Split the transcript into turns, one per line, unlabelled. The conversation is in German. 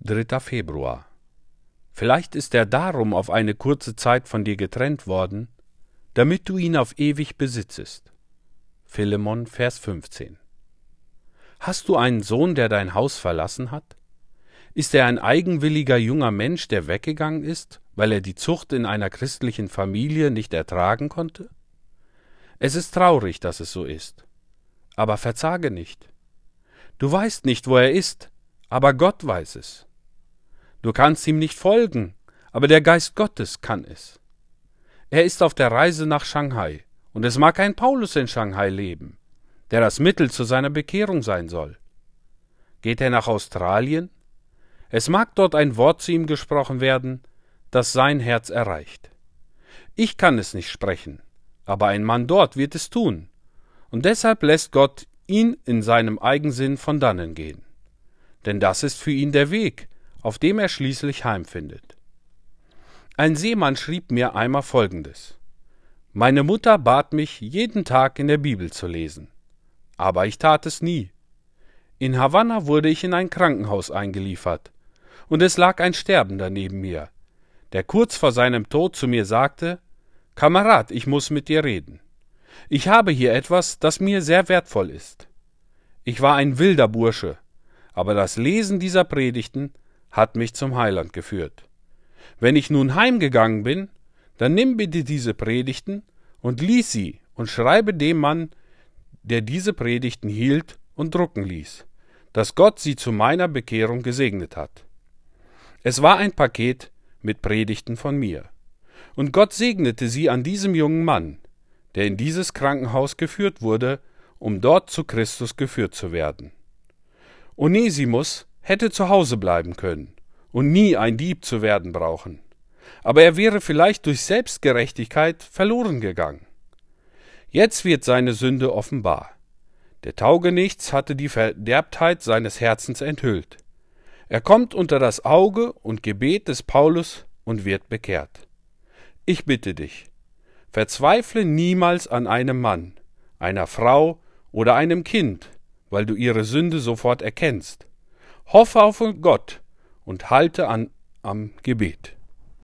3. Februar. Vielleicht ist er darum auf eine kurze Zeit von dir getrennt worden, damit du ihn auf ewig besitzest. Philemon, Vers 15. Hast du einen Sohn, der dein Haus verlassen hat? Ist er ein eigenwilliger junger Mensch, der weggegangen ist, weil er die Zucht in einer christlichen Familie nicht ertragen konnte? Es ist traurig, dass es so ist. Aber verzage nicht. Du weißt nicht, wo er ist, aber Gott weiß es. Du kannst ihm nicht folgen, aber der Geist Gottes kann es. Er ist auf der Reise nach Shanghai, und es mag ein Paulus in Shanghai leben, der das Mittel zu seiner Bekehrung sein soll. Geht er nach Australien? Es mag dort ein Wort zu ihm gesprochen werden, das sein Herz erreicht. Ich kann es nicht sprechen, aber ein Mann dort wird es tun, und deshalb lässt Gott ihn in seinem Eigensinn von dannen gehen. Denn das ist für ihn der Weg, auf dem er schließlich heimfindet. Ein Seemann schrieb mir einmal Folgendes. Meine Mutter bat mich, jeden Tag in der Bibel zu lesen. Aber ich tat es nie. In Havanna wurde ich in ein Krankenhaus eingeliefert, und es lag ein Sterbender neben mir, der kurz vor seinem Tod zu mir sagte Kamerad, ich muss mit dir reden. Ich habe hier etwas, das mir sehr wertvoll ist. Ich war ein wilder Bursche, aber das Lesen dieser Predigten hat mich zum Heiland geführt. Wenn ich nun heimgegangen bin, dann nimm bitte diese Predigten und lies sie und schreibe dem Mann, der diese Predigten hielt und drucken ließ, dass Gott sie zu meiner Bekehrung gesegnet hat. Es war ein Paket mit Predigten von mir. Und Gott segnete sie an diesem jungen Mann, der in dieses Krankenhaus geführt wurde, um dort zu Christus geführt zu werden. Onesimus hätte zu Hause bleiben können und nie ein Dieb zu werden brauchen. Aber er wäre vielleicht durch Selbstgerechtigkeit verloren gegangen. Jetzt wird seine Sünde offenbar. Der Taugenichts hatte die Verderbtheit seines Herzens enthüllt. Er kommt unter das Auge und Gebet des Paulus und wird bekehrt. Ich bitte dich, verzweifle niemals an einem Mann, einer Frau oder einem Kind, weil du ihre Sünde sofort erkennst. Hoffe auf Gott und halte an am Gebet.